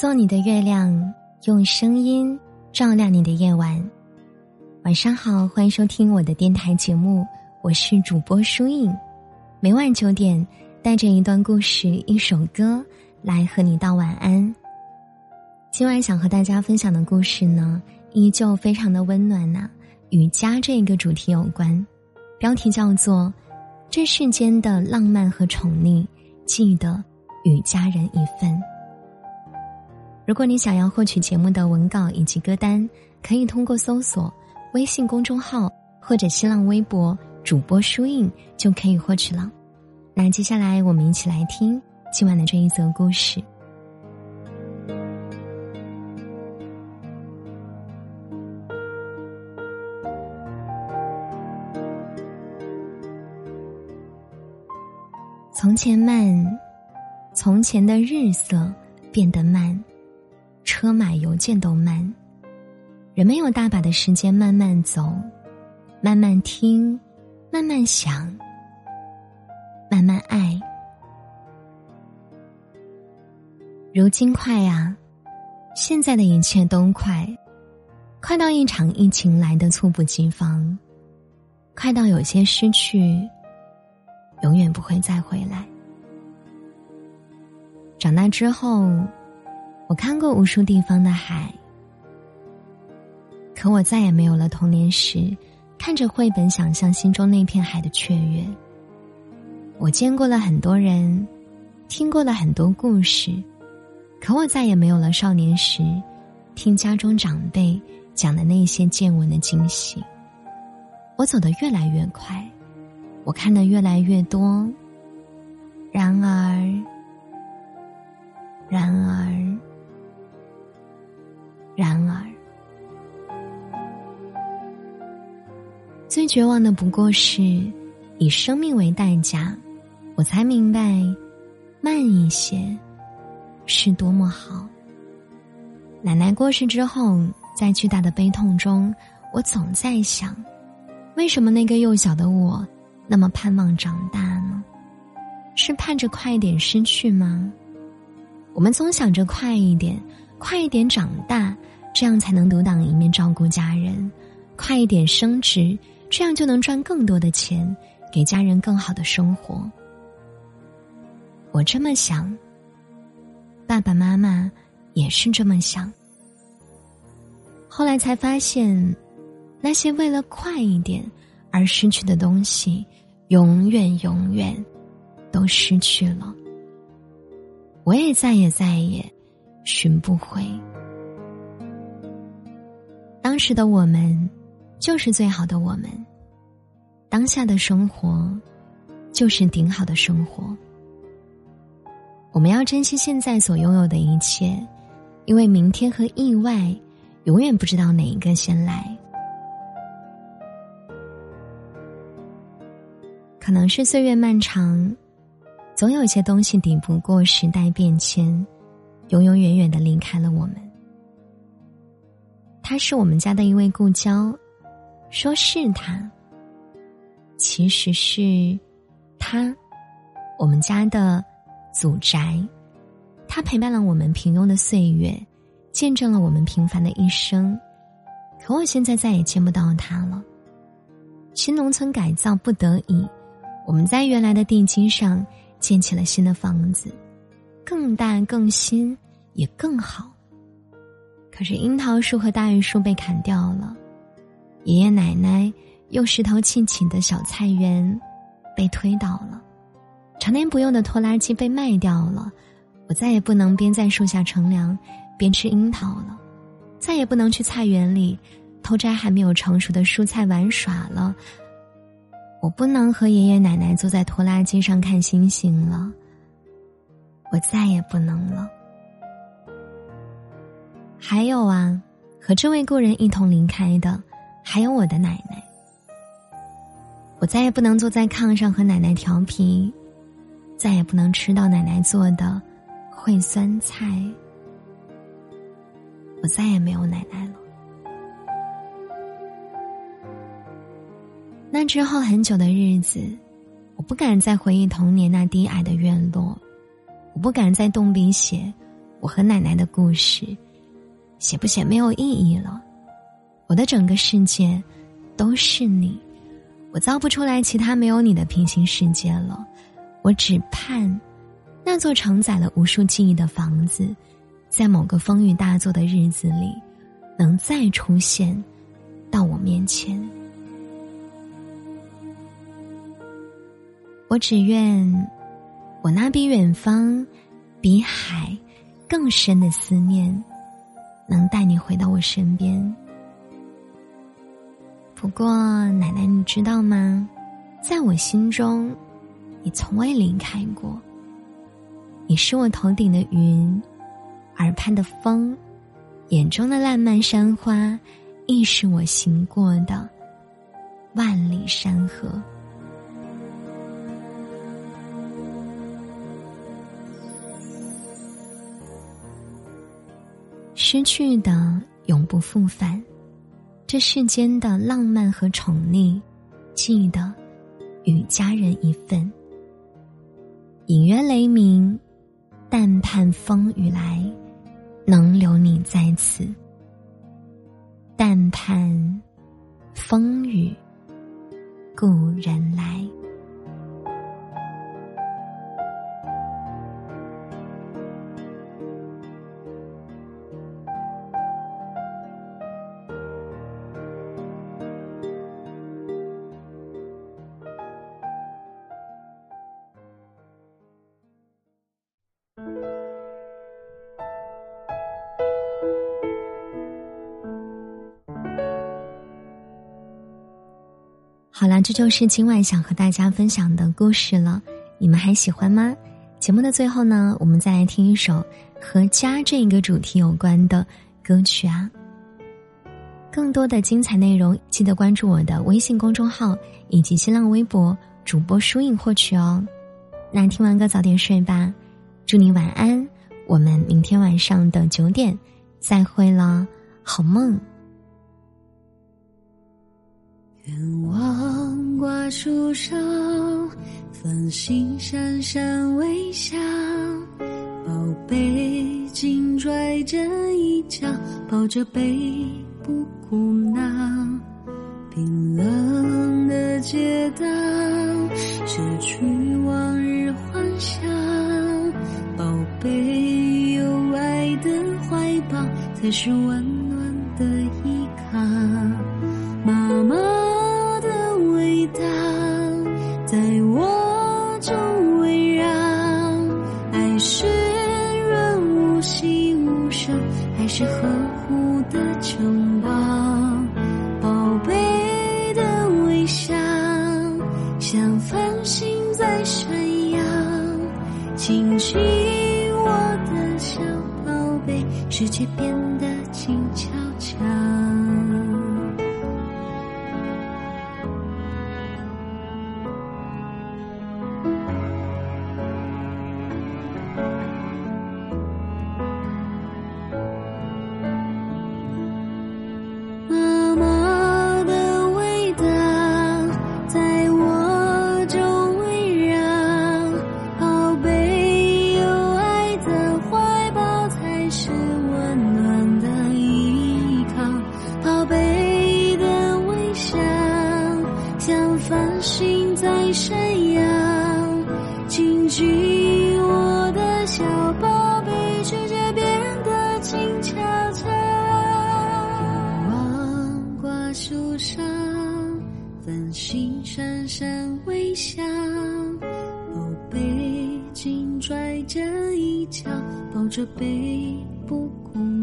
做你的月亮，用声音照亮你的夜晚。晚上好，欢迎收听我的电台节目，我是主播舒影。每晚九点，带着一段故事、一首歌来和你道晚安。今晚想和大家分享的故事呢，依旧非常的温暖呐，与家这个主题有关。标题叫做《这世间的浪漫和宠溺，记得与家人一份》。如果你想要获取节目的文稿以及歌单，可以通过搜索微信公众号或者新浪微博主播书印就可以获取了。那接下来我们一起来听今晚的这一则故事。从前慢，从前的日色变得慢。车马邮件都慢，人们有大把的时间慢慢走，慢慢听，慢慢想，慢慢爱。如今快啊，现在的一切都快，快到一场疫情来的猝不及防，快到有些失去，永远不会再回来。长大之后。我看过无数地方的海，可我再也没有了童年时看着绘本想象心中那片海的雀跃。我见过了很多人，听过了很多故事，可我再也没有了少年时听家中长辈讲的那些见闻的惊喜。我走得越来越快，我看得越来越多，然而，然而。然而，最绝望的不过是以生命为代价，我才明白，慢一些是多么好。奶奶过世之后，在巨大的悲痛中，我总在想，为什么那个幼小的我那么盼望长大呢？是盼着快一点失去吗？我们总想着快一点。快一点长大，这样才能独当一面照顾家人；快一点升职，这样就能赚更多的钱，给家人更好的生活。我这么想，爸爸妈妈也是这么想。后来才发现，那些为了快一点而失去的东西，永远永远都失去了。我也再也再也。寻不回。当时的我们，就是最好的我们。当下的生活，就是顶好的生活。我们要珍惜现在所拥有的一切，因为明天和意外，永远不知道哪一个先来。可能是岁月漫长，总有些东西抵不过时代变迁。永永远远的离开了我们。他是我们家的一位故交，说是他，其实是他，我们家的祖宅。他陪伴了我们平庸的岁月，见证了我们平凡的一生。可我现在再也见不到他了。新农村改造不得已，我们在原来的地基上建起了新的房子。更大、更新，也更好。可是樱桃树和大榆树被砍掉了，爷爷奶奶用石头砌起的小菜园被推倒了，常年不用的拖拉机被卖掉了。我再也不能边在树下乘凉边吃樱桃了，再也不能去菜园里偷摘还没有成熟的蔬菜玩耍了。我不能和爷爷奶奶坐在拖拉机上看星星了。我再也不能了。还有啊，和这位故人一同离开的，还有我的奶奶。我再也不能坐在炕上和奶奶调皮，再也不能吃到奶奶做的烩酸菜。我再也没有奶奶了。那之后很久的日子，我不敢再回忆童年那低矮的院落。我不敢再动笔写我和奶奶的故事，写不写没有意义了。我的整个世界都是你，我造不出来其他没有你的平行世界了。我只盼那座承载了无数记忆的房子，在某个风雨大作的日子里，能再出现到我面前。我只愿，我那比远方、比海更深的思念，能带你回到我身边。不过，奶奶，你知道吗？在我心中，你从未离开过。你是我头顶的云，耳畔的风，眼中的烂漫山花，亦是我行过的万里山河。失去的永不复返，这世间的浪漫和宠溺，记得与家人一份。隐约雷鸣，但盼风雨来，能留你在此。但盼风雨故人来。好了，这就是今晚想和大家分享的故事了。你们还喜欢吗？节目的最后呢，我们再来听一首和家这一个主题有关的歌曲啊。更多的精彩内容，记得关注我的微信公众号以及新浪微博主播书影获取哦。那听完歌早点睡吧，祝你晚安。我们明天晚上的九点再会了，好梦。树上，繁星闪闪微笑。宝贝紧拽着衣角，抱着背不哭闹。冰冷的街道，失去往日幻想。宝贝，有爱的怀抱才是温暖是呵护的城堡，宝贝的微笑像繁星在闪耀，亲亲我的小宝贝，世界变得静悄悄。这杯不空